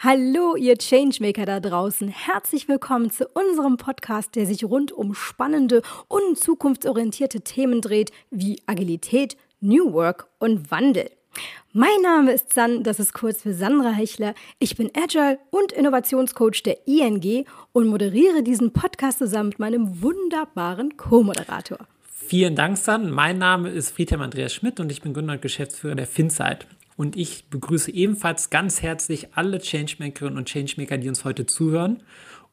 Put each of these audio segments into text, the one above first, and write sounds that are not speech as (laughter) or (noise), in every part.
Hallo, ihr Changemaker da draußen. Herzlich willkommen zu unserem Podcast, der sich rund um spannende und zukunftsorientierte Themen dreht, wie Agilität, New Work und Wandel. Mein Name ist San, das ist kurz für Sandra Hechler. Ich bin Agile und Innovationscoach der ING und moderiere diesen Podcast zusammen mit meinem wunderbaren Co-Moderator. Vielen Dank, San. Mein Name ist Friedhelm Andreas Schmidt und ich bin Gründer und Geschäftsführer der FinSight. Und ich begrüße ebenfalls ganz herzlich alle Changemakerinnen und Changemaker, die uns heute zuhören.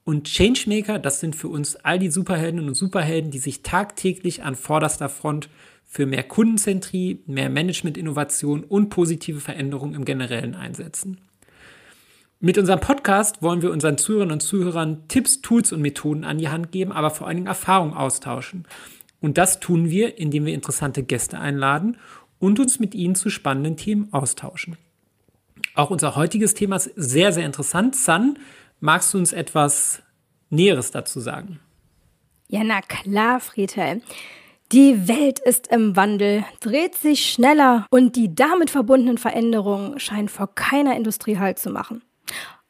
Und Changemaker, das sind für uns all die Superheldinnen und Superhelden, die sich tagtäglich an vorderster Front für mehr Kundenzentrie, mehr Management-Innovation und positive Veränderungen im Generellen einsetzen. Mit unserem Podcast wollen wir unseren Zuhörern und Zuhörern Tipps, Tools und Methoden an die Hand geben, aber vor allen Dingen Erfahrungen austauschen. Und das tun wir, indem wir interessante Gäste einladen und uns mit Ihnen zu spannenden Themen austauschen. Auch unser heutiges Thema ist sehr, sehr interessant. San, magst du uns etwas Näheres dazu sagen? Ja, na klar, Friedhelm. Die Welt ist im Wandel, dreht sich schneller und die damit verbundenen Veränderungen scheinen vor keiner Industrie Halt zu machen.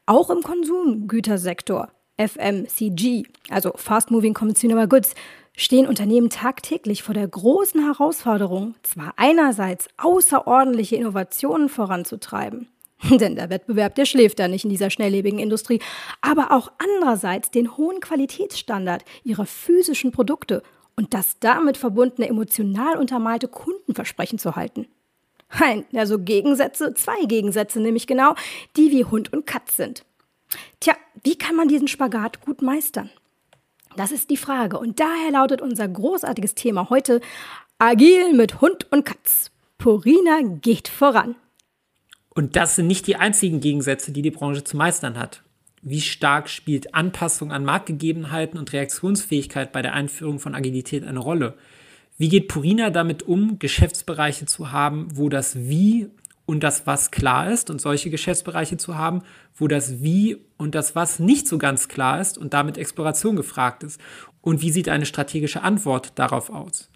Auch im Konsumgütersektor, FMCG, also Fast Moving Consumer Goods, stehen Unternehmen tagtäglich vor der großen Herausforderung, zwar einerseits außerordentliche Innovationen voranzutreiben, (laughs) denn der Wettbewerb, der schläft da nicht in dieser schnelllebigen Industrie, aber auch andererseits den hohen Qualitätsstandard ihrer physischen Produkte und das damit verbundene emotional untermalte Kundenversprechen zu halten. Nein, also Gegensätze, zwei Gegensätze nämlich genau, die wie Hund und Katz sind. Tja, wie kann man diesen Spagat gut meistern? Das ist die Frage. Und daher lautet unser großartiges Thema heute Agil mit Hund und Katz. Purina geht voran. Und das sind nicht die einzigen Gegensätze, die die Branche zu meistern hat. Wie stark spielt Anpassung an Marktgegebenheiten und Reaktionsfähigkeit bei der Einführung von Agilität eine Rolle? Wie geht Purina damit um, Geschäftsbereiche zu haben, wo das Wie und das Was klar ist und solche Geschäftsbereiche zu haben, wo das Wie und das Was nicht so ganz klar ist und damit Exploration gefragt ist? Und wie sieht eine strategische Antwort darauf aus?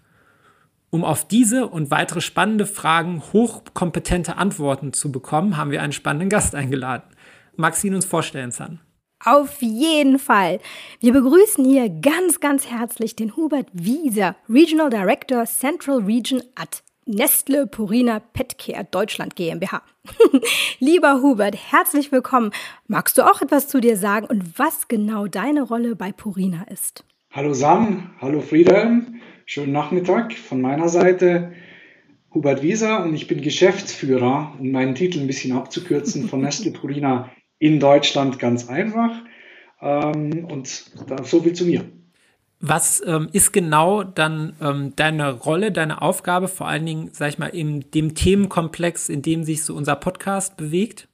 Um auf diese und weitere spannende Fragen hochkompetente Antworten zu bekommen, haben wir einen spannenden Gast eingeladen. Magst du ihn uns vorstellen, San? Auf jeden Fall. Wir begrüßen hier ganz, ganz herzlich den Hubert Wieser, Regional Director Central Region at Nestle Purina Petcare Deutschland GmbH. (laughs) Lieber Hubert, herzlich willkommen. Magst du auch etwas zu dir sagen und was genau deine Rolle bei Purina ist? Hallo Sam, hallo Friedhelm, schönen Nachmittag von meiner Seite. Hubert Wieser und ich bin Geschäftsführer, um meinen Titel ein bisschen abzukürzen, von (laughs) Nestle Purina in Deutschland ganz einfach. Ähm, und so viel zu mir. Was ähm, ist genau dann ähm, deine Rolle, deine Aufgabe, vor allen Dingen, sag ich mal, in dem Themenkomplex, in dem sich so unser Podcast bewegt?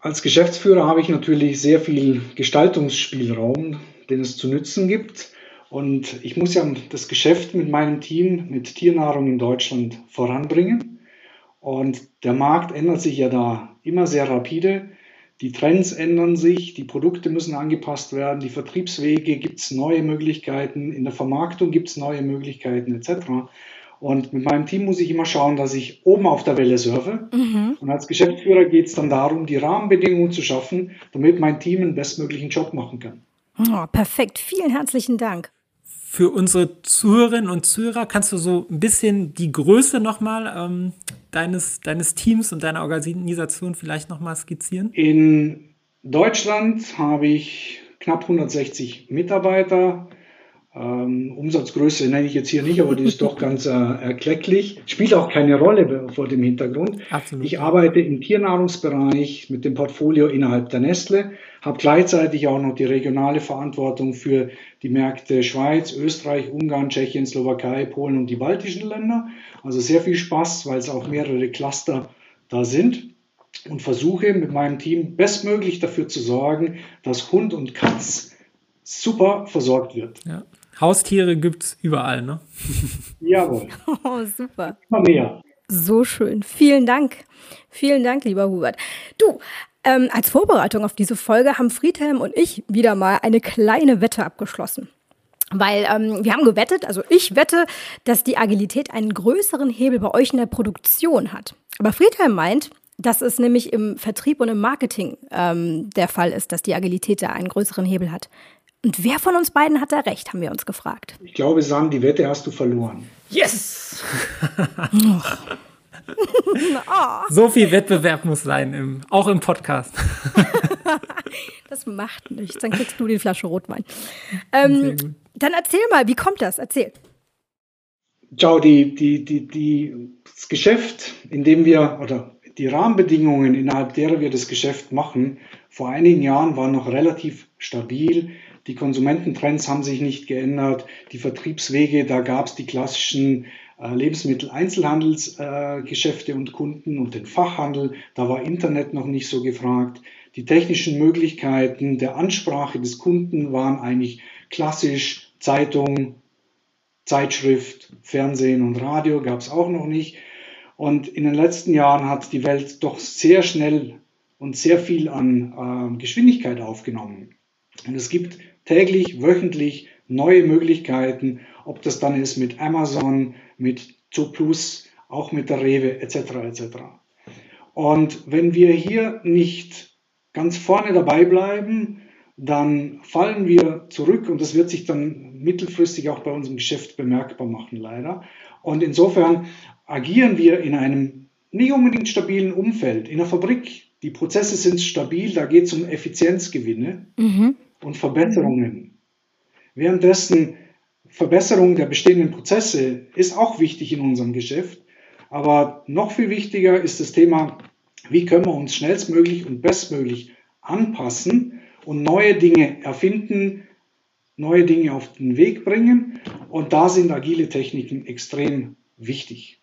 Als Geschäftsführer habe ich natürlich sehr viel Gestaltungsspielraum, den es zu nützen gibt. Und ich muss ja das Geschäft mit meinem Team, mit Tiernahrung in Deutschland voranbringen. Und der Markt ändert sich ja da immer sehr rapide. Die Trends ändern sich, die Produkte müssen angepasst werden, die Vertriebswege gibt es neue Möglichkeiten, in der Vermarktung gibt es neue Möglichkeiten etc. Und mit meinem Team muss ich immer schauen, dass ich oben auf der Welle surfe. Mhm. Und als Geschäftsführer geht es dann darum, die Rahmenbedingungen zu schaffen, damit mein Team einen bestmöglichen Job machen kann. Oh, perfekt. Vielen herzlichen Dank. Für unsere Zuhörerinnen und Zuhörer kannst du so ein bisschen die Größe nochmal ähm, deines, deines Teams und deiner Organisation vielleicht nochmal skizzieren? In Deutschland habe ich knapp 160 Mitarbeiter. Ähm, Umsatzgröße nenne ich jetzt hier nicht, aber die ist doch ganz äh, erklecklich. Spielt auch keine Rolle vor dem Hintergrund. Absolut. Ich arbeite im Tiernahrungsbereich mit dem Portfolio innerhalb der Nestle, habe gleichzeitig auch noch die regionale Verantwortung für die Märkte Schweiz, Österreich, Ungarn, Tschechien, Slowakei, Polen und die baltischen Länder. Also sehr viel Spaß, weil es auch mehrere Cluster da sind und versuche mit meinem Team bestmöglich dafür zu sorgen, dass Hund und Katz super versorgt wird. Ja. Haustiere gibt es überall, ne? Jawohl. (laughs) Oh, super. Immer mehr. So schön. Vielen Dank. Vielen Dank, lieber Hubert. Du, ähm, als Vorbereitung auf diese Folge haben Friedhelm und ich wieder mal eine kleine Wette abgeschlossen. Weil ähm, wir haben gewettet, also ich wette, dass die Agilität einen größeren Hebel bei euch in der Produktion hat. Aber Friedhelm meint, dass es nämlich im Vertrieb und im Marketing ähm, der Fall ist, dass die Agilität da einen größeren Hebel hat. Und wer von uns beiden hat da recht, haben wir uns gefragt. Ich glaube, Sam, die Wette hast du verloren. Yes! (laughs) So viel Wettbewerb muss sein, im, auch im Podcast. (laughs) das macht nichts. Dann kriegst du die Flasche Rotwein. Ähm, dann erzähl mal, wie kommt das? Erzähl. Ciao, die, die, die, die, das Geschäft, in dem wir, oder die Rahmenbedingungen, innerhalb derer wir das Geschäft machen, vor einigen Jahren waren noch relativ stabil. Die Konsumententrends haben sich nicht geändert. Die Vertriebswege, da gab es die klassischen äh, Lebensmittel-Einzelhandelsgeschäfte äh, und Kunden und den Fachhandel. Da war Internet noch nicht so gefragt. Die technischen Möglichkeiten der Ansprache des Kunden waren eigentlich klassisch Zeitung, Zeitschrift, Fernsehen und Radio gab es auch noch nicht. Und in den letzten Jahren hat die Welt doch sehr schnell und sehr viel an äh, Geschwindigkeit aufgenommen. Und es gibt täglich, wöchentlich neue Möglichkeiten, ob das dann ist mit Amazon, mit Zooplus, auch mit der Rewe etc. etc. Und wenn wir hier nicht ganz vorne dabei bleiben, dann fallen wir zurück und das wird sich dann mittelfristig auch bei unserem Geschäft bemerkbar machen, leider. Und insofern agieren wir in einem nicht unbedingt stabilen Umfeld. In der Fabrik, die Prozesse sind stabil, da geht es um Effizienzgewinne mhm. Und Verbesserungen. Währenddessen Verbesserung der bestehenden Prozesse ist auch wichtig in unserem Geschäft. Aber noch viel wichtiger ist das Thema, wie können wir uns schnellstmöglich und bestmöglich anpassen und neue Dinge erfinden, neue Dinge auf den Weg bringen. Und da sind agile Techniken extrem wichtig.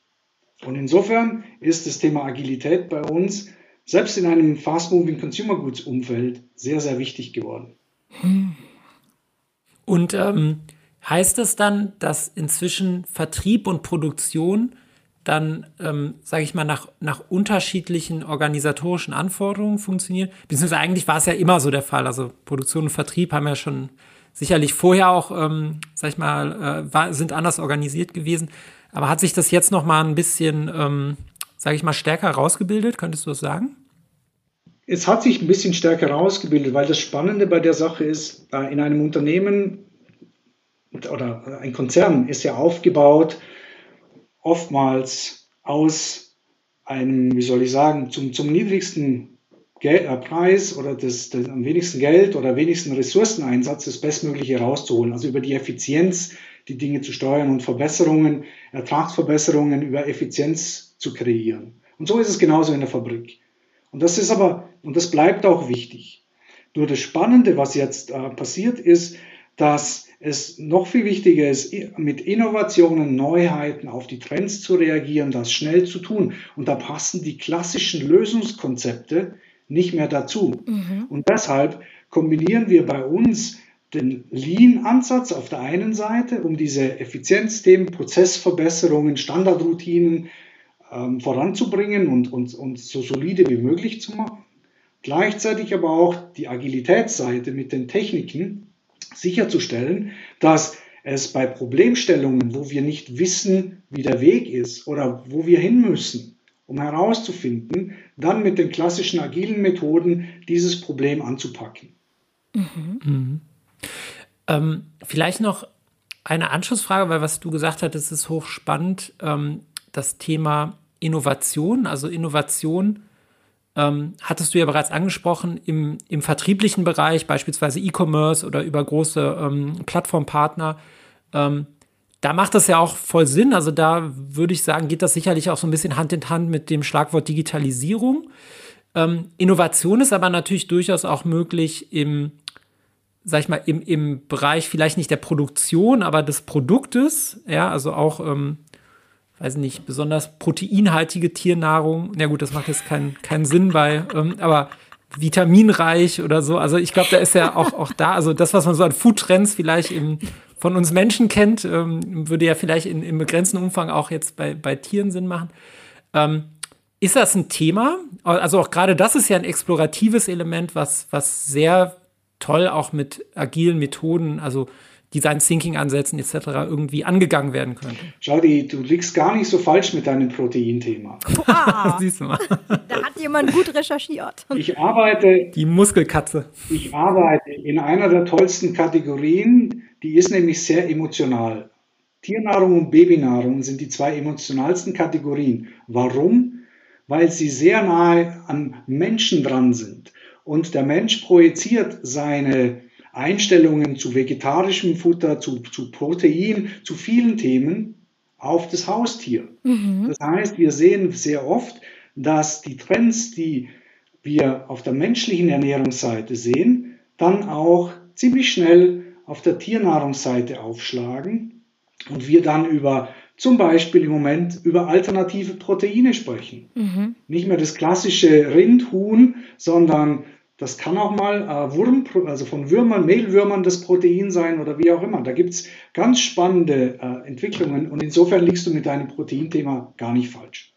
Und insofern ist das Thema Agilität bei uns selbst in einem fast-moving Consumer Goods Umfeld sehr, sehr wichtig geworden. Und ähm, Heißt das dann, dass inzwischen Vertrieb und Produktion dann, ähm, sage ich mal, nach, nach unterschiedlichen organisatorischen Anforderungen funktionieren? Beziehungsweise eigentlich war es ja immer so der Fall. Also Produktion und Vertrieb haben ja schon sicherlich vorher auch, ähm, sag ich mal, äh, war, sind anders organisiert gewesen. Aber hat sich das jetzt noch mal ein bisschen, ähm, sage ich mal, stärker rausgebildet? Könntest du das sagen? Es hat sich ein bisschen stärker rausgebildet, weil das Spannende bei der Sache ist, äh, in einem Unternehmen oder ein Konzern ist ja aufgebaut oftmals aus einem, wie soll ich sagen, zum, zum niedrigsten Geld, äh, Preis oder das, das, am wenigsten Geld oder wenigsten Ressourceneinsatz das Bestmögliche rauszuholen. Also über die Effizienz die Dinge zu steuern und Verbesserungen, Ertragsverbesserungen über Effizienz zu kreieren. Und so ist es genauso in der Fabrik. Und das ist aber, und das bleibt auch wichtig. Nur das Spannende, was jetzt äh, passiert, ist, dass es noch viel wichtiger ist, mit Innovationen, Neuheiten auf die Trends zu reagieren, das schnell zu tun. Und da passen die klassischen Lösungskonzepte nicht mehr dazu. Mhm. Und deshalb kombinieren wir bei uns den Lean-Ansatz auf der einen Seite, um diese Effizienzthemen, Prozessverbesserungen, Standardroutinen ähm, voranzubringen und, und, und so solide wie möglich zu machen. Gleichzeitig aber auch die Agilitätsseite mit den Techniken, sicherzustellen, dass es bei Problemstellungen, wo wir nicht wissen, wie der Weg ist oder wo wir hin müssen, um herauszufinden, dann mit den klassischen agilen Methoden dieses Problem anzupacken. Mhm. Mhm. Ähm, vielleicht noch eine Anschlussfrage, weil was du gesagt hast, ist hochspannend. Ähm, das Thema Innovation, also Innovation ähm, hattest du ja bereits angesprochen, im, im vertrieblichen Bereich, beispielsweise E-Commerce oder über große ähm, Plattformpartner, ähm, da macht das ja auch voll Sinn. Also da würde ich sagen, geht das sicherlich auch so ein bisschen Hand in Hand mit dem Schlagwort Digitalisierung. Ähm, Innovation ist aber natürlich durchaus auch möglich im, sag ich mal, im, im Bereich vielleicht nicht der Produktion, aber des Produktes. Ja, also auch ähm, weiß nicht, besonders proteinhaltige Tiernahrung. Na gut, das macht jetzt keinen keinen Sinn bei, ähm, aber vitaminreich oder so. Also ich glaube, da ist ja auch, auch da, also das, was man so an Foodtrends vielleicht im, von uns Menschen kennt, ähm, würde ja vielleicht in, im begrenzten Umfang auch jetzt bei, bei Tieren Sinn machen. Ähm, ist das ein Thema? Also auch gerade das ist ja ein exploratives Element, was, was sehr toll auch mit agilen Methoden, also Design Thinking Ansätzen etc. irgendwie angegangen werden könnte. Schau, die, du liegst gar nicht so falsch mit deinem Proteinthema. (laughs) Ah, (laughs) Siehst du mal. Da hat jemand gut recherchiert. Ich arbeite. Die Muskelkatze. Ich arbeite in einer der tollsten Kategorien, die ist nämlich sehr emotional. Tiernahrung und Babynahrung sind die zwei emotionalsten Kategorien. Warum? Weil sie sehr nahe am Menschen dran sind. Und der Mensch projiziert seine Einstellungen zu vegetarischem Futter, zu, zu Protein, zu vielen Themen auf das Haustier. Mhm. Das heißt, wir sehen sehr oft, dass die Trends, die wir auf der menschlichen Ernährungsseite sehen, dann auch ziemlich schnell auf der Tiernahrungsseite aufschlagen und wir dann über zum Beispiel im Moment über alternative Proteine sprechen. Mhm. Nicht mehr das klassische Rind, Huhn, sondern das kann auch mal äh, Wurm, also von Würmern, Mehlwürmern das Protein sein oder wie auch immer. Da gibt es ganz spannende äh, Entwicklungen und insofern liegst du mit deinem Proteinthema gar nicht falsch.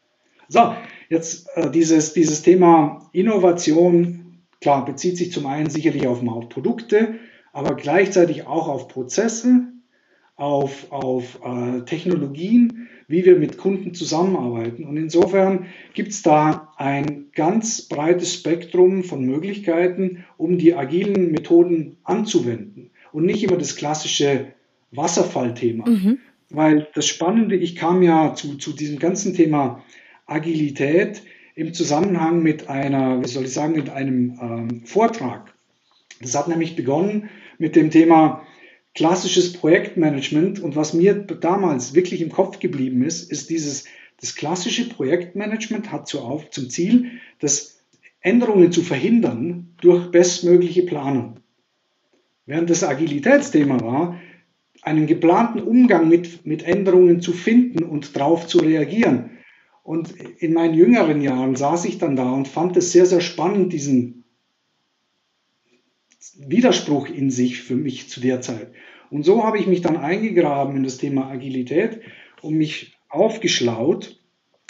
So, jetzt äh, dieses, dieses Thema Innovation, klar, bezieht sich zum einen sicherlich auf, Produkte, aber gleichzeitig auch auf Prozesse, auf, auf äh, Technologien, wie wir mit Kunden zusammenarbeiten. Und insofern gibt es da ein ganz breites Spektrum von Möglichkeiten, um die agilen Methoden anzuwenden und nicht immer das klassische Wasserfallthema. Mhm. Weil das Spannende, ich kam ja zu, zu diesem ganzen Thema Agilität im Zusammenhang mit einer, wie soll ich sagen, mit einem ähm, Vortrag. Das hat nämlich begonnen mit dem Thema klassisches Projektmanagement. Und was mir damals wirklich im Kopf geblieben ist, ist dieses, das klassische Projektmanagement hat zu auf, zum Ziel, das Änderungen zu verhindern durch bestmögliche Planung. Während das Agilitätsthema war, einen geplanten Umgang mit, mit Änderungen zu finden und darauf zu reagieren. Und in meinen jüngeren Jahren saß ich dann da und fand es sehr, sehr spannend, diesen Widerspruch in sich für mich zu der Zeit. Und so habe ich mich dann eingegraben in das Thema Agilität und mich aufgeschlaut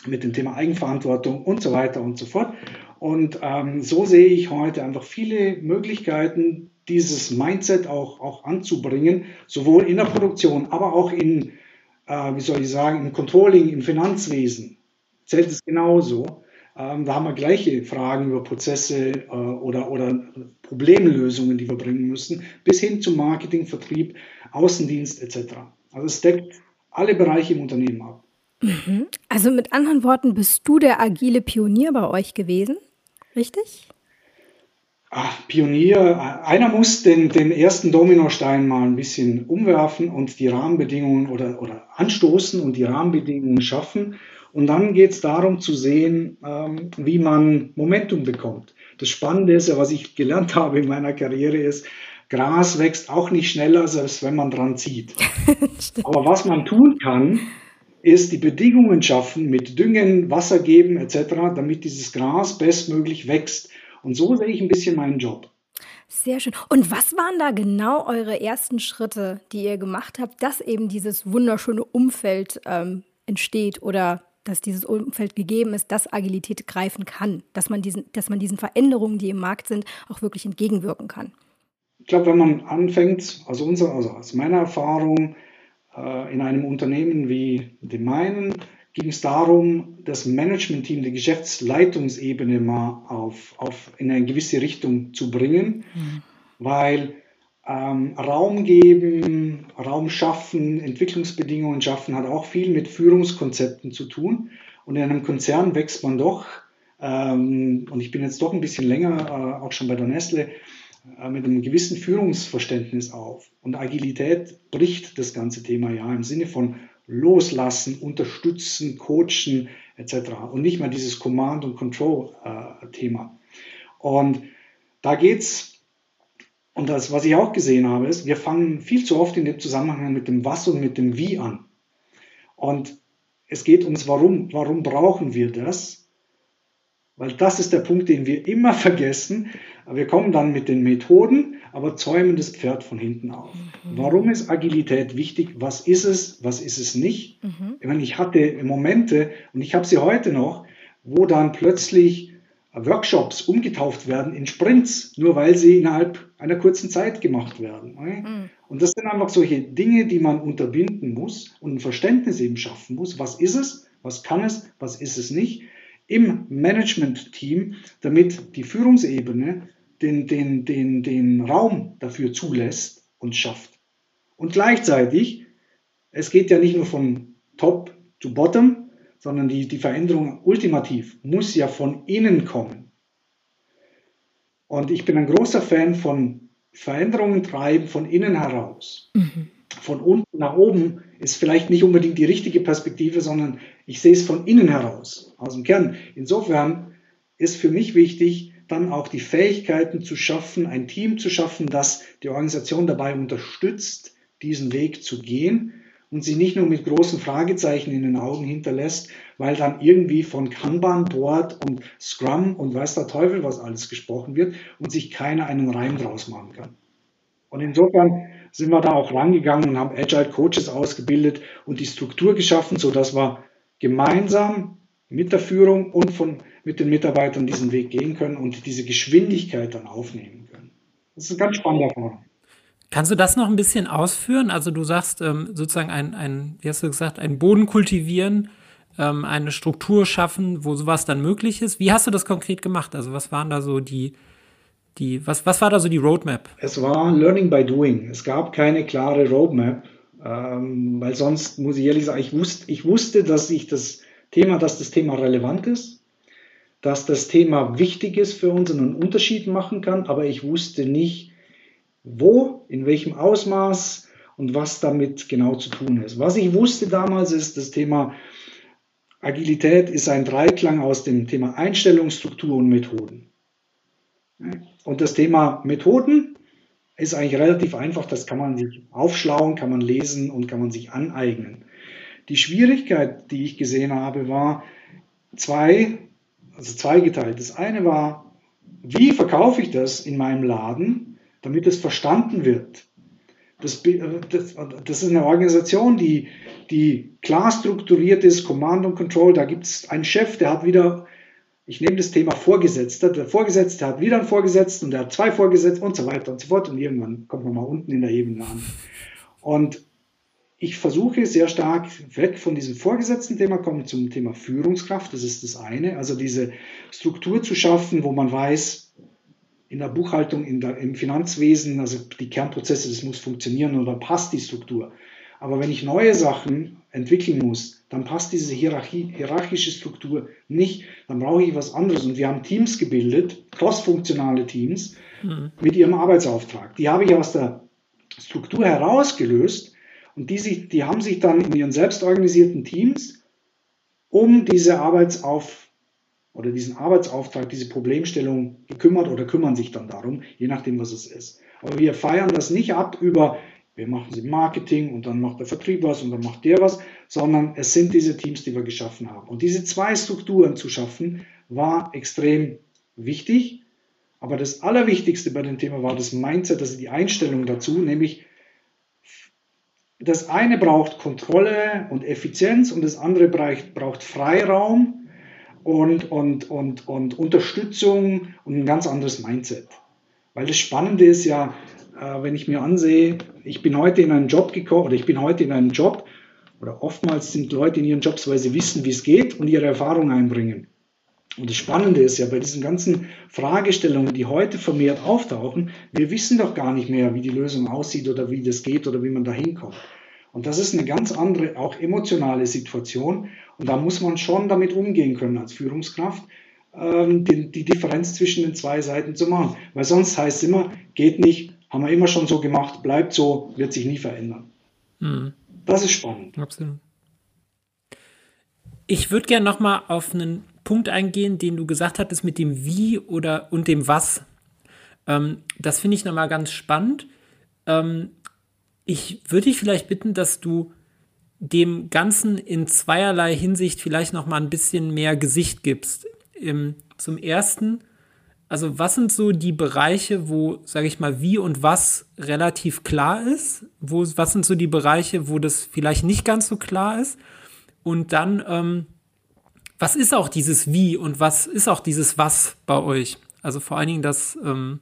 mit dem Thema Eigenverantwortung und so weiter und so fort. Und ähm, so sehe ich heute einfach viele Möglichkeiten, dieses Mindset auch, auch anzubringen, sowohl in der Produktion, aber auch in, äh, wie soll ich sagen, im Controlling, im Finanzwesen. Zählt es genauso. Ähm, da haben wir gleiche Fragen über Prozesse äh, oder, oder Problemlösungen, die wir bringen müssen, bis hin zum Marketing, Vertrieb, Außendienst etc. Also es deckt alle Bereiche im Unternehmen ab. Mhm. Also mit anderen Worten, bist du der agile Pionier bei euch gewesen, richtig? Ach, Pionier, einer muss den, den ersten Dominostein mal ein bisschen umwerfen und die Rahmenbedingungen oder, oder anstoßen und die Rahmenbedingungen schaffen. Und dann geht es darum zu sehen, ähm, wie man Momentum bekommt. Das Spannende ist ja, was ich gelernt (laughs) habe in meiner Karriere, ist, Gras wächst auch nicht schneller, selbst wenn man dran zieht. (laughs) Aber was man tun kann, ist die Bedingungen schaffen mit Düngen, Wasser geben etc., damit dieses Gras bestmöglich wächst. Und so sehe ich ein bisschen meinen Job. Sehr schön. Und was waren da genau eure ersten Schritte, die ihr gemacht habt, dass eben dieses wunderschöne Umfeld ähm, entsteht oder dass dieses Umfeld gegeben ist, dass Agilität greifen kann, dass man diesen, dass man diesen Veränderungen, die im Markt sind, auch wirklich entgegenwirken kann. Ich glaube, wenn man anfängt, also, unser, also aus meiner Erfahrung äh, in einem Unternehmen wie dem meinen, ging es darum, das Management-Team, die Geschäftsleitungsebene mal auf, auf in eine gewisse Richtung zu bringen, mhm. weil ähm, Raum geben, Raum schaffen, Entwicklungsbedingungen schaffen, hat auch viel mit Führungskonzepten zu tun. Und in einem Konzern wächst man doch, ähm, und ich bin jetzt doch ein bisschen länger, äh, auch schon bei der Nestle, äh, mit einem gewissen Führungsverständnis auf. Und Agilität bricht das ganze Thema ja im Sinne von loslassen, unterstützen, coachen etc. Und nicht mehr dieses Command- und Control-Thema. Äh, und da geht es und das, was ich auch gesehen habe, ist, wir fangen viel zu oft in dem Zusammenhang mit dem Was und mit dem Wie an. Und es geht ums Warum. Warum brauchen wir das? Weil das ist der Punkt, den wir immer vergessen. Wir kommen dann mit den Methoden, aber zäumen das Pferd von hinten auf. Mhm. Warum ist Agilität wichtig? Was ist es? Was ist es nicht? Mhm. Ich meine, ich hatte Momente und ich habe sie heute noch, wo dann plötzlich Workshops umgetauft werden in Sprints, nur weil sie innerhalb einer kurzen Zeit gemacht werden. Mhm. Und das sind einfach solche Dinge, die man unterbinden muss und ein Verständnis eben schaffen muss. Was ist es? Was kann es? Was ist es nicht? Im Management-Team, damit die Führungsebene den, den, den, den Raum dafür zulässt und schafft. Und gleichzeitig, es geht ja nicht nur von Top zu Bottom, sondern die, die Veränderung ultimativ muss ja von innen kommen. Und ich bin ein großer Fan von Veränderungen treiben von innen heraus. Mhm. Von unten nach oben ist vielleicht nicht unbedingt die richtige Perspektive, sondern ich sehe es von innen heraus, aus dem Kern. Insofern ist für mich wichtig, dann auch die Fähigkeiten zu schaffen, ein Team zu schaffen, das die Organisation dabei unterstützt, diesen Weg zu gehen und sie nicht nur mit großen Fragezeichen in den Augen hinterlässt, weil dann irgendwie von Kanban-Board und Scrum und weiß der Teufel was alles gesprochen wird und sich keiner einen Reim draus machen kann. Und insofern sind wir da auch rangegangen und haben Agile Coaches ausgebildet und die Struktur geschaffen, sodass wir gemeinsam mit der Führung und von, mit den Mitarbeitern diesen Weg gehen können und diese Geschwindigkeit dann aufnehmen können. Das ist ein ganz spannender Erfahrung. Kannst du das noch ein bisschen ausführen? Also du sagst ähm, sozusagen ein, ein, wie hast du gesagt, einen Boden kultivieren, ähm, eine Struktur schaffen, wo sowas dann möglich ist. Wie hast du das konkret gemacht? Also was waren da so die, die was, was war da so die Roadmap? Es war Learning by Doing. Es gab keine klare Roadmap, ähm, weil sonst muss ich ehrlich sagen, ich wusste, ich wusste, dass ich das Thema, dass das Thema relevant ist, dass das Thema wichtig ist für uns und einen Unterschied machen kann, aber ich wusste nicht, wo, in welchem Ausmaß und was damit genau zu tun ist. Was ich wusste damals ist, das Thema Agilität ist ein Dreiklang aus dem Thema Einstellung, Struktur und Methoden. Und das Thema Methoden ist eigentlich relativ einfach, das kann man sich aufschlauen, kann man lesen und kann man sich aneignen. Die Schwierigkeit, die ich gesehen habe, war zwei, also zweigeteilt. Das eine war, wie verkaufe ich das in meinem Laden damit es verstanden wird. Das, das, das ist eine Organisation, die, die klar strukturiert ist, Command und Control. Da gibt es einen Chef, der hat wieder, ich nehme das Thema Vorgesetzter, der Vorgesetzte hat wieder einen Vorgesetzten und der hat zwei Vorgesetzte und so weiter und so fort. Und irgendwann kommt man mal unten in der Ebene an. Und ich versuche sehr stark weg von diesem vorgesetzten Thema, kommen zum Thema Führungskraft. Das ist das eine. Also diese Struktur zu schaffen, wo man weiß, in der Buchhaltung, in der, im Finanzwesen, also die Kernprozesse, das muss funktionieren oder passt die Struktur. Aber wenn ich neue Sachen entwickeln muss, dann passt diese Hierarchie, hierarchische Struktur nicht. Dann brauche ich was anderes. Und wir haben Teams gebildet, crossfunktionale Teams, mhm. mit ihrem Arbeitsauftrag. Die habe ich aus der Struktur herausgelöst und die, sich, die haben sich dann in ihren selbstorganisierten Teams um diese Arbeitsauftrag oder diesen Arbeitsauftrag, diese Problemstellung gekümmert oder kümmern sich dann darum, je nachdem, was es ist. Aber wir feiern das nicht ab über, wir machen sie Marketing und dann macht der Vertrieb was und dann macht der was, sondern es sind diese Teams, die wir geschaffen haben. Und diese zwei Strukturen zu schaffen, war extrem wichtig. Aber das Allerwichtigste bei dem Thema war das Mindset, also die Einstellung dazu, nämlich das eine braucht Kontrolle und Effizienz und das andere braucht, braucht Freiraum und, und, und, und Unterstützung und ein ganz anderes Mindset. Weil das Spannende ist ja, äh, wenn ich mir ansehe, ich bin heute in einen Job gekommen oder ich bin heute in einen Job oder oftmals sind Leute in ihren Jobs, weil sie wissen, wie es geht und ihre Erfahrung einbringen. Und das Spannende ist ja bei diesen ganzen Fragestellungen, die heute vermehrt auftauchen, wir wissen doch gar nicht mehr, wie die Lösung aussieht oder wie das geht oder wie man da hinkommt. Und das ist eine ganz andere, auch emotionale Situation. Und da muss man schon damit umgehen können als Führungskraft, ähm, die, die Differenz zwischen den zwei Seiten zu machen. Weil sonst heißt es immer, geht nicht, haben wir immer schon so gemacht, bleibt so, wird sich nie verändern. Mhm. Das ist spannend. Absolut. Ich würde gerne nochmal auf einen Punkt eingehen, den du gesagt hattest mit dem Wie oder und dem Was. Ähm, das finde ich nochmal ganz spannend. Ähm, ich würde dich vielleicht bitten, dass du dem Ganzen in zweierlei Hinsicht vielleicht noch mal ein bisschen mehr Gesicht gibst. Im, zum ersten, also was sind so die Bereiche, wo, sage ich mal, wie und was relativ klar ist? Wo, was sind so die Bereiche, wo das vielleicht nicht ganz so klar ist? Und dann, ähm, was ist auch dieses Wie und was ist auch dieses Was bei euch? Also vor allen Dingen das, ähm,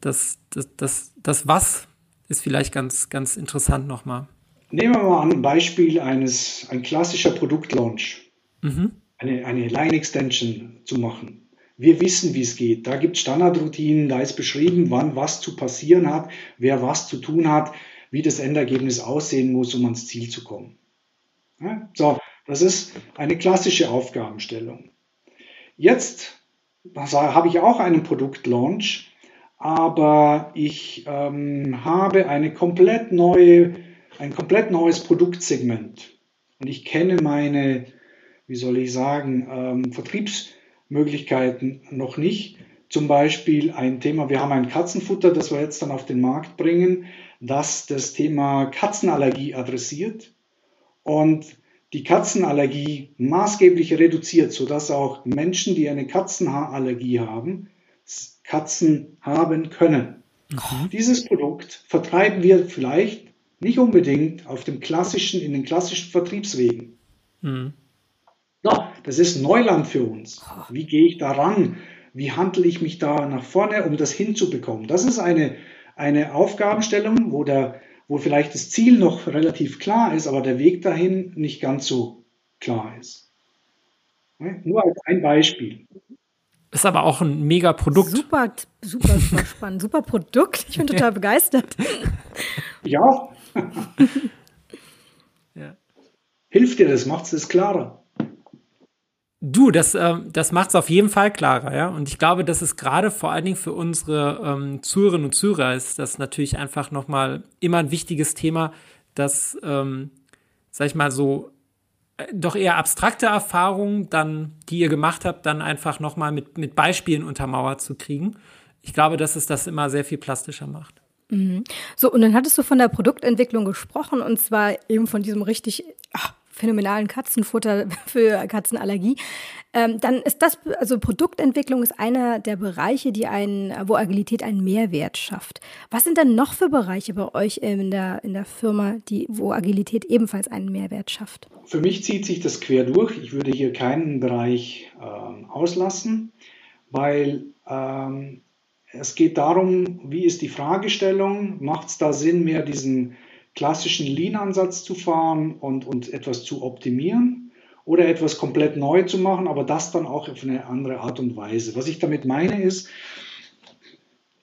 das, das, das, das Was ist vielleicht ganz, ganz interessant nochmal. Nehmen wir mal ein Beispiel eines, ein klassischer Produktlaunch. Mhm. Eine, eine Line-Extension zu machen. Wir wissen, wie es geht. Da gibt es Standardroutinen, da ist beschrieben, wann was zu passieren hat, wer was zu tun hat, wie das Endergebnis aussehen muss, um ans Ziel zu kommen. Ja? So, das ist eine klassische Aufgabenstellung. Jetzt habe ich auch einen Produktlaunch, aber ich ähm, habe eine komplett neue, ein komplett neues Produktsegment. Und ich kenne meine, wie soll ich sagen, ähm, Vertriebsmöglichkeiten noch nicht. Zum Beispiel ein Thema, wir haben ein Katzenfutter, das wir jetzt dann auf den Markt bringen, das das Thema Katzenallergie adressiert. Und die Katzenallergie maßgeblich reduziert, sodass auch Menschen, die eine Katzenhaarallergie haben, Katzen haben können. Mhm. Dieses Produkt vertreiben wir vielleicht nicht unbedingt auf dem klassischen, in den klassischen Vertriebswegen. Mhm. No, das ist Neuland für uns. Wie gehe ich daran? Wie handle ich mich da nach vorne, um das hinzubekommen? Das ist eine, eine Aufgabenstellung, wo der wo vielleicht das Ziel noch relativ klar ist, aber der Weg dahin nicht ganz so klar ist. Nur als ein Beispiel. Ist aber auch ein mega Produkt. Super, super, super spannend. Super Produkt. Ich bin (laughs) total begeistert. Ja. (laughs) ja. Hilft dir das, macht es das klarer. Du, das, äh, das macht es auf jeden Fall klarer, ja. Und ich glaube, dass es gerade vor allen Dingen für unsere ähm, Zuhörerinnen und Zuhörer ist, das natürlich einfach nochmal immer ein wichtiges Thema, dass, ähm, sag ich mal, so äh, doch eher abstrakte Erfahrungen, dann, die ihr gemacht habt, dann einfach nochmal mit, mit Beispielen untermauert zu kriegen. Ich glaube, dass es das immer sehr viel plastischer macht. Mhm. So, und dann hattest du von der Produktentwicklung gesprochen und zwar eben von diesem richtig ach, phänomenalen Katzenfutter (laughs) für Katzenallergie. Ähm, dann ist das, also Produktentwicklung ist einer der Bereiche, die einen, wo Agilität einen Mehrwert schafft. Was sind denn noch für Bereiche bei euch in der, in der Firma, die, wo Agilität ebenfalls einen Mehrwert schafft? Für mich zieht sich das quer durch. Ich würde hier keinen Bereich ähm, auslassen, weil ähm, es geht darum, wie ist die Fragestellung? Macht es da Sinn, mehr diesen klassischen Lean-Ansatz zu fahren und, und etwas zu optimieren oder etwas komplett neu zu machen, aber das dann auch auf eine andere Art und Weise. Was ich damit meine ist,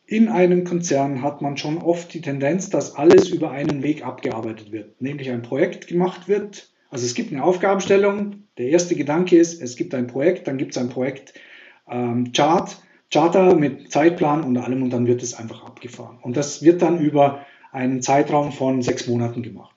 in einem Konzern hat man schon oft die Tendenz, dass alles über einen Weg abgearbeitet wird, nämlich ein Projekt gemacht wird. Also es gibt eine Aufgabenstellung. Der erste Gedanke ist, es gibt ein Projekt, dann gibt es ein Projekt ähm, Charter mit Zeitplan und allem und dann wird es einfach abgefahren. Und das wird dann über einen Zeitraum von sechs Monaten gemacht.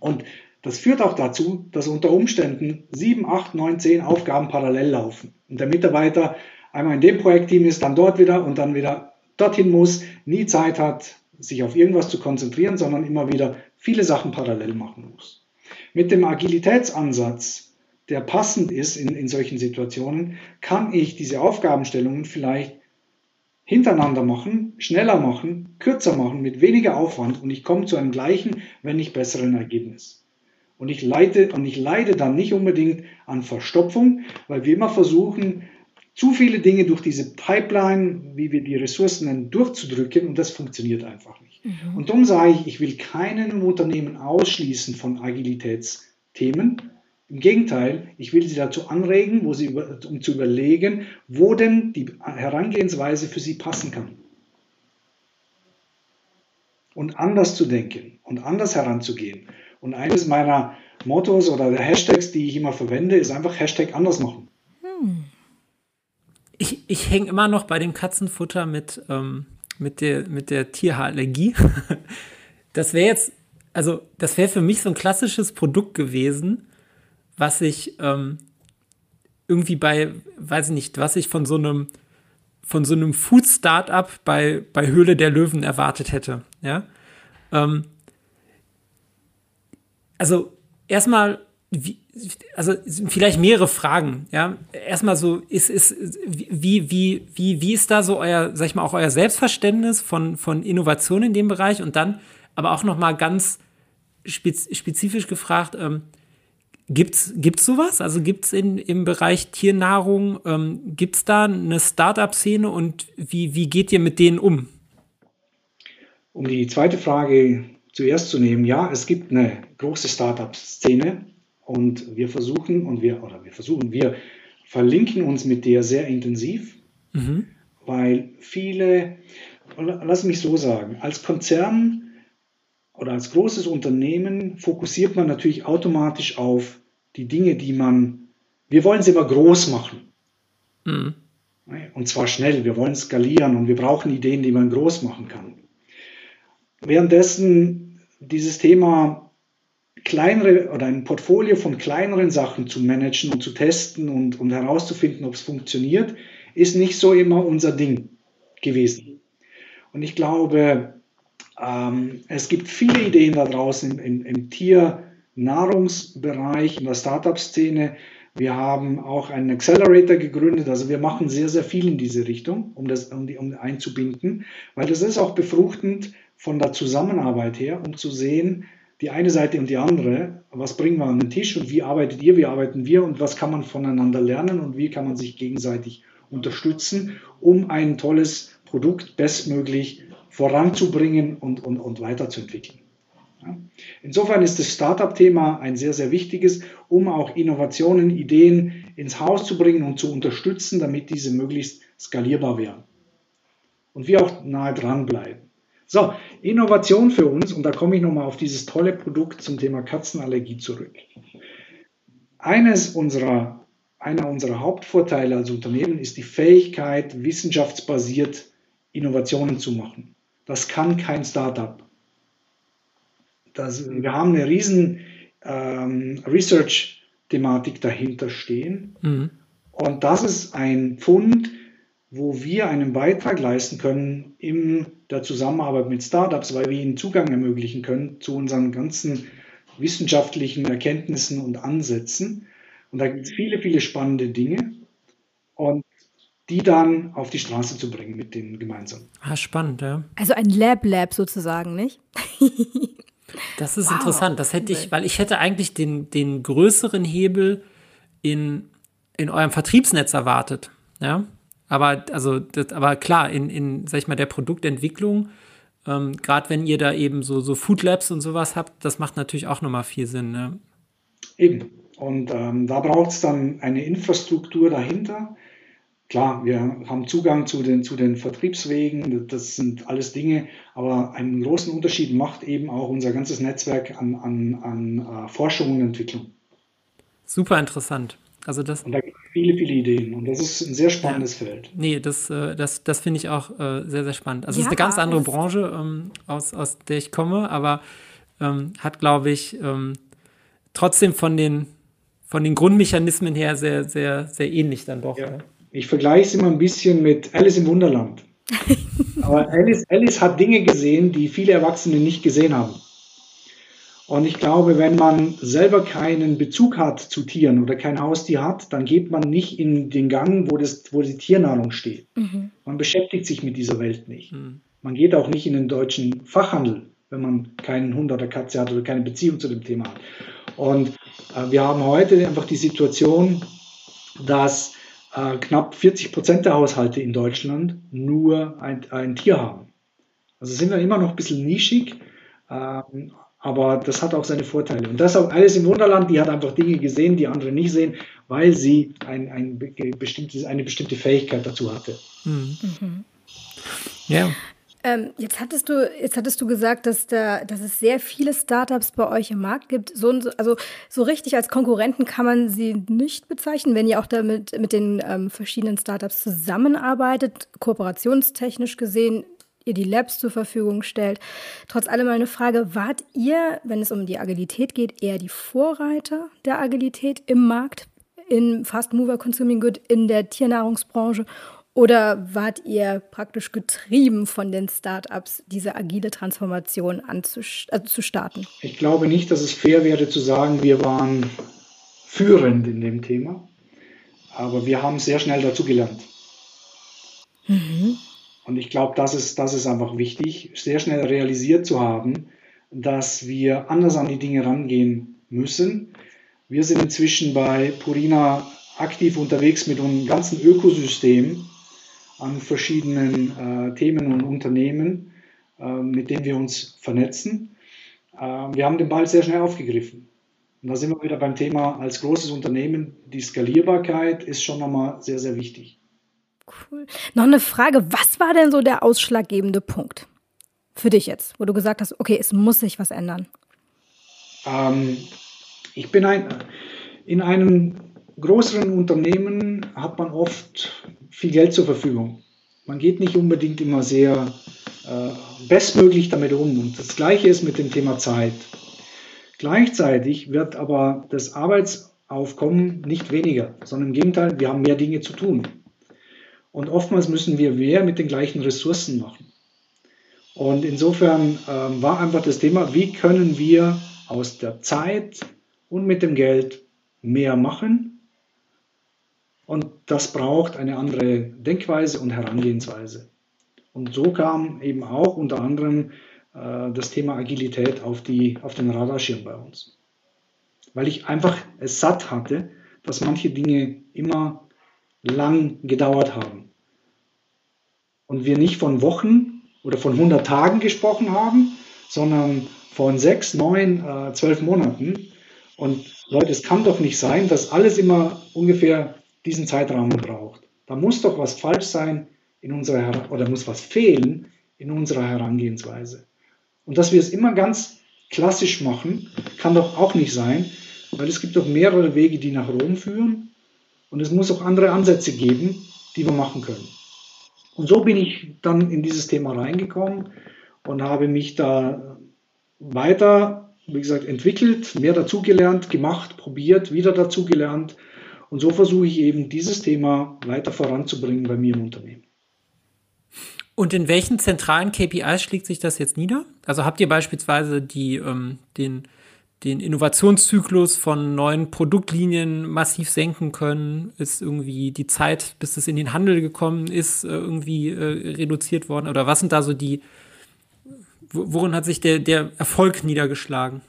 Und das führt auch dazu, dass unter Umständen sieben, acht, neun, zehn Aufgaben parallel laufen. Und der Mitarbeiter einmal in dem Projektteam ist, dann dort wieder und dann wieder dorthin muss, nie Zeit hat, sich auf irgendwas zu konzentrieren, sondern immer wieder viele Sachen parallel machen muss. Mit dem Agilitätsansatz, der passend ist in, in solchen Situationen, kann ich diese Aufgabenstellungen vielleicht hintereinander machen, schneller machen, kürzer machen, mit weniger Aufwand und ich komme zu einem gleichen, wenn nicht besseren Ergebnis. Und ich leide, und ich leide dann nicht unbedingt an Verstopfung, weil wir immer versuchen, zu viele Dinge durch diese Pipeline, wie wir die Ressourcen nennen, durchzudrücken und das funktioniert einfach nicht. Mhm. Und darum sage ich, ich will keinen Unternehmen ausschließen von Agilitätsthemen, im Gegenteil, ich will Sie dazu anregen, Sie um zu überlegen, wo denn die Herangehensweise für Sie passen kann. Und anders zu denken und anders heranzugehen. Und eines meiner Mottos oder der Hashtags, die ich immer verwende, ist einfach Hashtag anders machen. Hm. Ich, ich hänge immer noch bei dem Katzenfutter mit, ähm, mit, der, mit der Tierhaarallergie. (laughs) Das wäre jetzt, also das wäre für mich so ein klassisches Produkt gewesen, was ich ähm, irgendwie bei, weiß ich nicht, was ich von so einem von so einem Food-Startup bei, bei Höhle der Löwen erwartet hätte. Ja? Ähm, also erstmal, also vielleicht mehrere Fragen. Ja? Erstmal so, ist, ist, wie, wie, wie, wie ist da so euer, sag ich mal, auch euer Selbstverständnis von, von Innovation in dem Bereich? Und dann aber auch noch mal ganz spezifisch gefragt, ähm, Gibt's, gibt's sowas? Also gibt's in, im Bereich Tiernahrung, ähm, gibt's da eine Startup-Szene und wie, wie geht ihr mit denen um? Um die zweite Frage zuerst zu nehmen, ja, es gibt eine große Startup-Szene und wir versuchen und wir, oder wir versuchen, wir verlinken uns mit der sehr intensiv, mhm. weil viele, lass mich so sagen, als Konzern oder als großes Unternehmen fokussiert man natürlich automatisch auf die Dinge, die man, wir wollen sie immer groß machen. Mhm. Und zwar schnell, wir wollen skalieren und wir brauchen Ideen, die man groß machen kann. Währenddessen dieses Thema kleinere oder ein Portfolio von kleineren Sachen zu managen und zu testen und, und herauszufinden, ob es funktioniert, ist nicht so immer unser Ding gewesen. Und ich glaube, ähm, es gibt viele Ideen da draußen im, im, im Tiernahrungsbereich, in der Startup-Szene. Wir haben auch einen Accelerator gegründet, also wir machen sehr, sehr viel in diese Richtung, um das um, die, um einzubinden, weil das ist auch befruchtend von der Zusammenarbeit her, um zu sehen, die eine Seite und die andere, was bringen wir an den Tisch und wie arbeitet ihr, wie arbeiten wir und was kann man voneinander lernen und wie kann man sich gegenseitig unterstützen, um ein tolles Produkt bestmöglich voranzubringen und, und, und weiterzuentwickeln. Ja. Insofern ist das Startup-Thema ein sehr, sehr wichtiges, um auch Innovationen, Ideen ins Haus zu bringen und zu unterstützen, damit diese möglichst skalierbar werden. Und wir auch nahe dranbleiben. So, Innovation für uns, und da komme ich nochmal auf dieses tolle Produkt zum Thema Katzenallergie zurück. Eines unserer, einer unserer Hauptvorteile als Unternehmen ist die Fähigkeit, wissenschaftsbasiert Innovationen zu machen. Das kann kein Startup. Das, wir haben eine riesen ähm, Research-Thematik dahinter stehen. Mhm. Und das ist ein Fund, wo wir einen Beitrag leisten können in der Zusammenarbeit mit Startups, weil wir ihnen Zugang ermöglichen können zu unseren ganzen wissenschaftlichen Erkenntnissen und Ansätzen. Und da gibt es viele, viele spannende Dinge und die dann auf die Straße zu bringen mit denen gemeinsam. Ah, spannend, ja. Also ein Lab-Lab sozusagen, nicht? (laughs) das ist wow. interessant. Das hätte ich, weil ich hätte eigentlich den, den größeren Hebel in, in eurem Vertriebsnetz erwartet. Ja, aber, also, das, aber klar, in, in, sag ich mal, der Produktentwicklung, ähm, gerade wenn ihr da eben so, so Food Labs und sowas habt, das macht natürlich auch nochmal viel Sinn. Ne? Eben. Und ähm, da braucht es dann eine Infrastruktur dahinter. Klar, wir haben Zugang zu den, zu den Vertriebswegen, das sind alles Dinge, aber einen großen Unterschied macht eben auch unser ganzes Netzwerk an, an, an äh, Forschung und Entwicklung. Super interessant. Also das, und da gibt es viele, viele Ideen und das ist ein sehr spannendes ja, Feld. Nee, das, äh, das, das finde ich auch äh, sehr, sehr spannend. Also es ja, ist eine ganz andere Branche, ähm, aus, aus der ich komme, aber ähm, hat, glaube ich, ähm, trotzdem von den, von den Grundmechanismen her sehr, sehr, sehr ähnlich dann doch. Ja. Ne? Ich vergleiche es immer ein bisschen mit Alice im Wunderland. (laughs) aber Alice, Alice hat Dinge gesehen, die viele Erwachsene nicht gesehen haben. Und ich glaube, wenn man selber keinen Bezug hat zu Tieren oder kein Haustier hat, dann geht man nicht in den Gang, wo, das, wo die Tiernahrung steht. Mhm. Man beschäftigt sich mit dieser Welt nicht. Mhm. Man geht auch nicht in den deutschen Fachhandel, wenn man keinen Hund oder Katze hat oder keine Beziehung zu dem Thema hat. Und äh, wir haben heute einfach die Situation, dass äh, knapp 40 Prozent der Haushalte in Deutschland nur ein, ein Tier haben. Also sind wir immer noch ein bisschen nischig. Ähm, aber das hat auch seine Vorteile. Und das auch alles im Wunderland, die hat einfach Dinge gesehen, die andere nicht sehen, weil sie ein, ein bestimmtes, eine bestimmte Fähigkeit dazu hatte. Mhm. Mhm. Ja. Ähm, jetzt, hattest du, jetzt hattest du gesagt, dass, da, dass es sehr viele Startups bei euch im Markt gibt. So, also so richtig als Konkurrenten kann man sie nicht bezeichnen, wenn ihr auch damit mit den ähm, verschiedenen Startups zusammenarbeitet, kooperationstechnisch gesehen ihr die Labs zur Verfügung stellt. Trotz allem eine Frage, wart ihr, wenn es um die Agilität geht, eher die Vorreiter der Agilität im Markt, in Fast Mover Consuming Good, in der Tiernahrungsbranche oder wart ihr praktisch getrieben von den Startups, diese agile Transformation also zu starten? Ich glaube nicht, dass es fair wäre zu sagen, wir waren führend in dem Thema, aber wir haben sehr schnell dazu gelernt. Mhm. Und ich glaube, das ist, das ist einfach wichtig, sehr schnell realisiert zu haben, dass wir anders an die Dinge rangehen müssen, Wir sind inzwischen bei Purina aktiv unterwegs mit einem ganzen Ökosystem an verschiedenen äh, Themen und Unternehmen, äh, mit denen wir uns vernetzen. Äh, wir haben den Ball sehr schnell aufgegriffen. Und da sind wir wieder beim Thema als großes Unternehmen, die Skalierbarkeit ist schon nochmal sehr, sehr wichtig. Cool. Noch eine Frage, was war denn so der ausschlaggebende Punkt für dich jetzt, wo du gesagt hast, okay, es muss sich was ändern? Ähm, ich bin ein, in einem größeren Unternehmen hat man oft viel Geld zur Verfügung. Man geht nicht unbedingt immer sehr äh, bestmöglich damit um. Und das Gleiche ist mit dem Thema Zeit. Gleichzeitig wird aber das Arbeitsaufkommen nicht weniger, sondern im Gegenteil, wir haben mehr Dinge zu tun. Und oftmals müssen wir mehr mit den gleichen Ressourcen machen. Und insofern äh, war einfach das Thema, wie können wir aus der Zeit und mit dem Geld mehr machen. Und das braucht eine andere Denkweise und Herangehensweise. Und so kam eben auch unter anderem äh, das Thema Agilität auf, die, auf den Radarschirm bei uns. Weil ich einfach es satt hatte, dass manche Dinge immer lang gedauert haben. Und wir nicht von Wochen oder von 100 Tagen gesprochen haben, sondern von sechs, neun, äh, zwölf Monaten. Und Leute, es kann doch nicht sein, dass alles immer ungefähr diesen Zeitrahmen braucht. Da muss doch was falsch sein in unserer oder muss was fehlen in unserer Herangehensweise. Und dass wir es immer ganz klassisch machen, kann doch auch nicht sein, weil es gibt doch mehrere Wege, die nach Rom führen. Und es muss auch andere Ansätze geben, die wir machen können. Und so bin ich dann in dieses Thema reingekommen und habe mich da weiter, wie gesagt, entwickelt, mehr dazugelernt, gemacht, probiert, wieder dazugelernt. Und so versuche ich eben dieses Thema weiter voranzubringen bei mir im Unternehmen. Und in welchen zentralen KPIs schlägt sich das jetzt nieder? Also habt ihr beispielsweise die, ähm, den, den Innovationszyklus von neuen Produktlinien massiv senken können? Ist irgendwie die Zeit, bis es in den Handel gekommen ist, äh, irgendwie äh, reduziert worden? Oder was sind da so die, worin hat sich der, der Erfolg niedergeschlagen?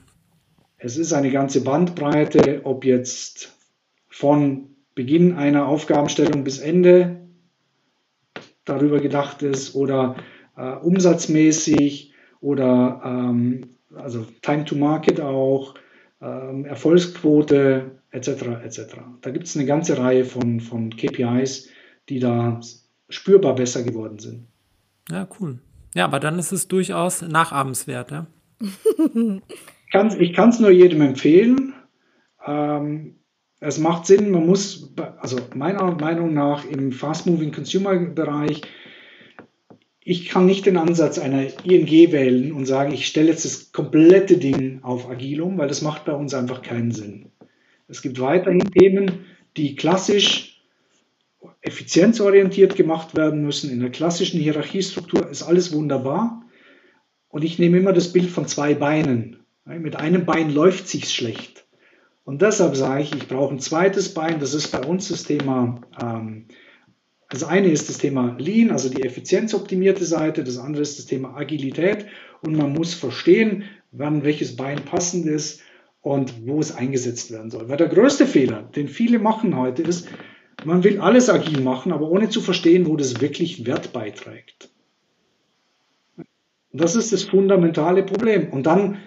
Es ist eine ganze Bandbreite, ob jetzt von Beginn einer Aufgabenstellung bis Ende darüber gedacht ist oder äh, umsatzmäßig oder ähm, also Time to Market auch, ähm, Erfolgsquote etc. etc. Da gibt es eine ganze Reihe von, von KPIs, die da spürbar besser geworden sind. Ja, cool. Ja, aber dann ist es durchaus nachahmenswert. Ja? (laughs) ich kann es nur jedem empfehlen. Ähm, es macht Sinn, man muss, also meiner Meinung nach im Fast-Moving Consumer-Bereich, ich kann nicht den Ansatz einer ING wählen und sagen, ich stelle jetzt das komplette Ding auf Agil um, weil das macht bei uns einfach keinen Sinn. Es gibt weiterhin Themen, die klassisch effizienzorientiert gemacht werden müssen. In der klassischen Hierarchiestruktur ist alles wunderbar. Und ich nehme immer das Bild von zwei Beinen. Mit einem Bein läuft sich schlecht. Und deshalb sage ich, ich brauche ein zweites Bein. Das ist bei uns das Thema, ähm, das eine ist das Thema Lean, also die effizienzoptimierte Seite. Das andere ist das Thema Agilität. Und man muss verstehen, wann welches Bein passend ist und wo es eingesetzt werden soll. Weil der größte Fehler, den viele machen heute, ist, man will alles agil machen, aber ohne zu verstehen, wo das wirklich Wert beiträgt. Und das ist das fundamentale Problem. Und dann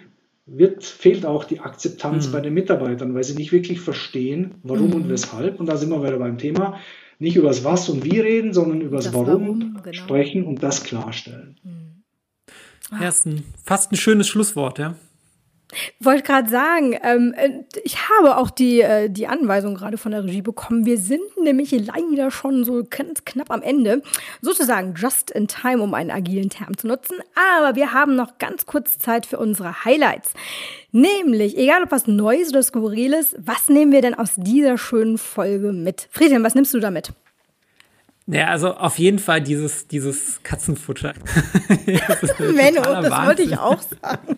wird, fehlt auch die Akzeptanz mhm. bei den Mitarbeitern, weil sie nicht wirklich verstehen, warum mhm. und weshalb. Und da sind wir wieder beim Thema, nicht über das Was und Wie reden, sondern über das, das Warum, Warum genau. sprechen und das klarstellen. Mhm. Ja, ist ein, fast ein schönes Schlusswort, ja. Wollte gerade sagen, ähm, äh, ich habe auch die, äh, die Anweisung gerade von der Regie bekommen. Wir sind nämlich leider schon so ganz knapp am Ende. Sozusagen just in time, um einen agilen Term zu nutzen. Aber wir haben noch ganz kurz Zeit für unsere Highlights. Nämlich, egal ob was Neues oder Skurriles, was nehmen wir denn aus dieser schönen Folge mit? Friedhelm, was nimmst du da mit? Ja, also auf jeden Fall dieses, dieses Katzenfutter. (laughs) das Menno, das Wahnsinn. wollte ich auch sagen.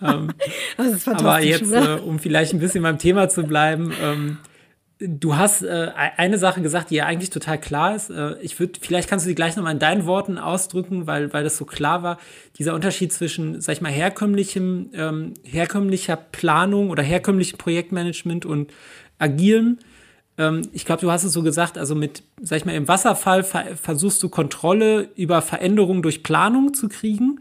(laughs) ähm, das ist fantastisch. Aber jetzt, äh, um vielleicht ein bisschen beim Thema zu bleiben, ähm, Du hast äh, eine Sache gesagt, die ja eigentlich total klar ist. Äh, ich würde, vielleicht kannst du die gleich nochmal in deinen Worten ausdrücken, weil, weil das so klar war. Dieser Unterschied zwischen, sag ich mal, herkömmlichem, ähm, herkömmlicher Planung oder herkömmlichem Projektmanagement und agilem. Ähm, ich glaube, du hast es so gesagt, also mit, sag ich mal, im Wasserfall ver versuchst du Kontrolle über Veränderungen durch Planung zu kriegen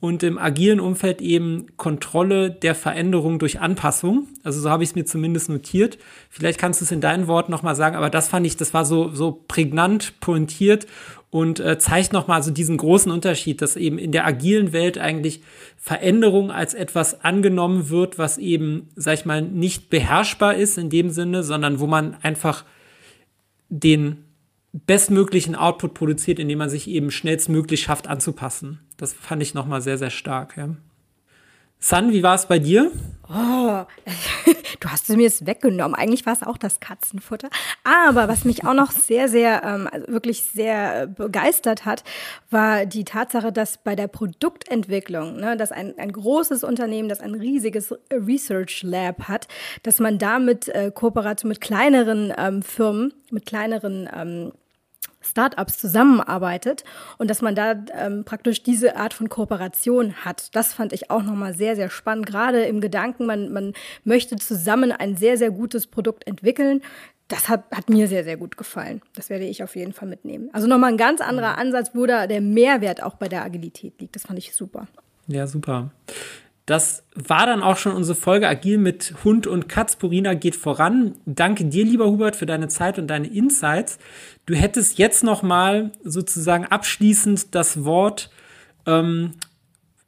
und im agilen Umfeld eben Kontrolle der Veränderung durch Anpassung. Also so habe ich es mir zumindest notiert. Vielleicht kannst du es in deinen Worten nochmal sagen, aber das fand ich, das war so, so prägnant pointiert und äh, zeigt nochmal so diesen großen Unterschied, dass eben in der agilen Welt eigentlich Veränderung als etwas angenommen wird, was eben, sag ich mal, nicht beherrschbar ist in dem Sinne, sondern wo man einfach den bestmöglichen Output produziert, indem man sich eben schnellstmöglich schafft anzupassen. Das fand ich nochmal sehr, sehr stark. Ja. San, wie war es bei dir? Oh, (laughs) du hast es mir jetzt weggenommen. Eigentlich war es auch das Katzenfutter. Aber was mich auch noch sehr, sehr, ähm, also wirklich sehr begeistert hat, war die Tatsache, dass bei der Produktentwicklung, ne, dass ein, ein großes Unternehmen, das ein riesiges Research Lab hat, dass man damit äh, Kooperation mit kleineren ähm, Firmen, mit kleineren ähm, Startups zusammenarbeitet und dass man da ähm, praktisch diese Art von Kooperation hat. Das fand ich auch nochmal sehr, sehr spannend. Gerade im Gedanken, man, man möchte zusammen ein sehr, sehr gutes Produkt entwickeln. Das hat, hat mir sehr, sehr gut gefallen. Das werde ich auf jeden Fall mitnehmen. Also nochmal ein ganz anderer Ansatz, wo da der Mehrwert auch bei der Agilität liegt. Das fand ich super. Ja, super. Das war dann auch schon unsere Folge Agil mit Hund und Katz. Purina geht voran. Danke dir, lieber Hubert, für deine Zeit und deine Insights. Du hättest jetzt noch mal sozusagen abschließend das Wort ähm,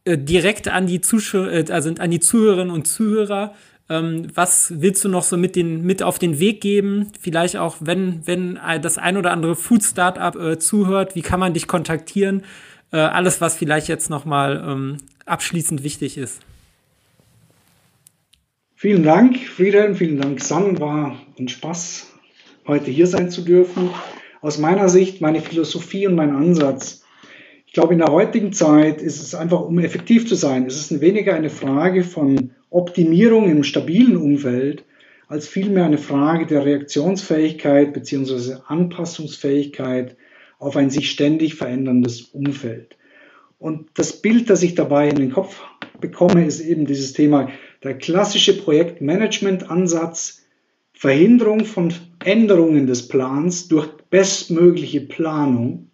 äh, direkt an die, Zuschauer, äh, also an die Zuhörerinnen und Zuhörer. Ähm, was willst du noch so mit, den, mit auf den Weg geben? Vielleicht auch, wenn, wenn das ein oder andere Food-Startup äh, zuhört, wie kann man dich kontaktieren? Äh, alles, was vielleicht jetzt noch mal ähm, abschließend wichtig ist. Vielen Dank, Frieden, vielen Dank, San. War ein Spaß, heute hier sein zu dürfen. Aus meiner Sicht, meine Philosophie und mein Ansatz. Ich glaube, in der heutigen Zeit ist es einfach, um effektiv zu sein, ist es weniger eine Frage von Optimierung im stabilen Umfeld, als vielmehr eine Frage der Reaktionsfähigkeit bzw. Anpassungsfähigkeit auf ein sich ständig veränderndes Umfeld. Und das Bild, das ich dabei in den Kopf bekomme, ist eben dieses Thema der klassische Projektmanagement-Ansatz, Verhinderung von Änderungen des Plans durch bestmögliche Planung,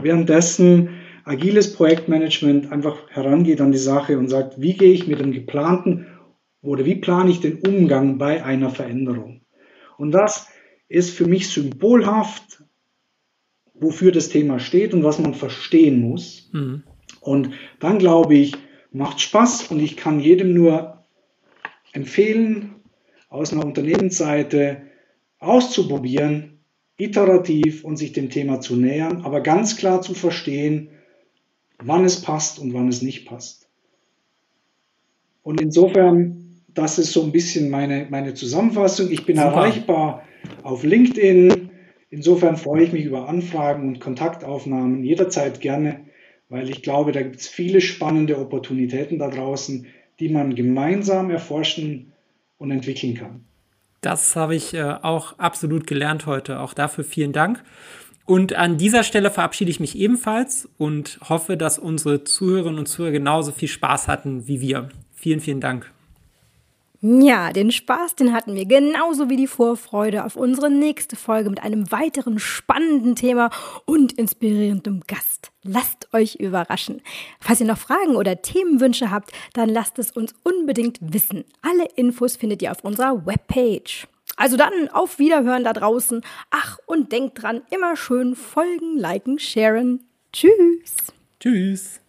währenddessen agiles Projektmanagement einfach herangeht an die Sache und sagt, wie gehe ich mit dem geplanten oder wie plane ich den Umgang bei einer Veränderung. Und das ist für mich symbolhaft, wofür das Thema steht und was man verstehen muss. Mhm. Und dann glaube ich, macht Spaß und ich kann jedem nur empfehlen, aus einer Unternehmensseite auszuprobieren, iterativ und sich dem Thema zu nähern, aber ganz klar zu verstehen, wann es passt und wann es nicht passt. Und insofern, das ist so ein bisschen meine, meine Zusammenfassung. Ich bin Super. erreichbar auf LinkedIn. Insofern freue ich mich über Anfragen und Kontaktaufnahmen jederzeit gerne weil ich glaube, da gibt es viele spannende Opportunitäten da draußen, die man gemeinsam erforschen und entwickeln kann. Das habe ich äh, auch absolut gelernt heute. Auch dafür vielen Dank. Und an dieser Stelle verabschiede ich mich ebenfalls und hoffe, dass unsere Zuhörerinnen und Zuhörer genauso viel Spaß hatten wie wir. Vielen, vielen Dank. Ja, den Spaß, den hatten wir genauso wie die Vorfreude auf unsere nächste Folge mit einem weiteren spannenden Thema und inspirierendem Gast. Lasst euch überraschen. Falls ihr noch Fragen oder Themenwünsche habt, dann lasst es uns unbedingt wissen. Alle Infos findet ihr auf unserer Webpage. Also dann auf Wiederhören da draußen. Ach, und denkt dran, immer schön folgen, liken, sharen. Tschüss. Tschüss.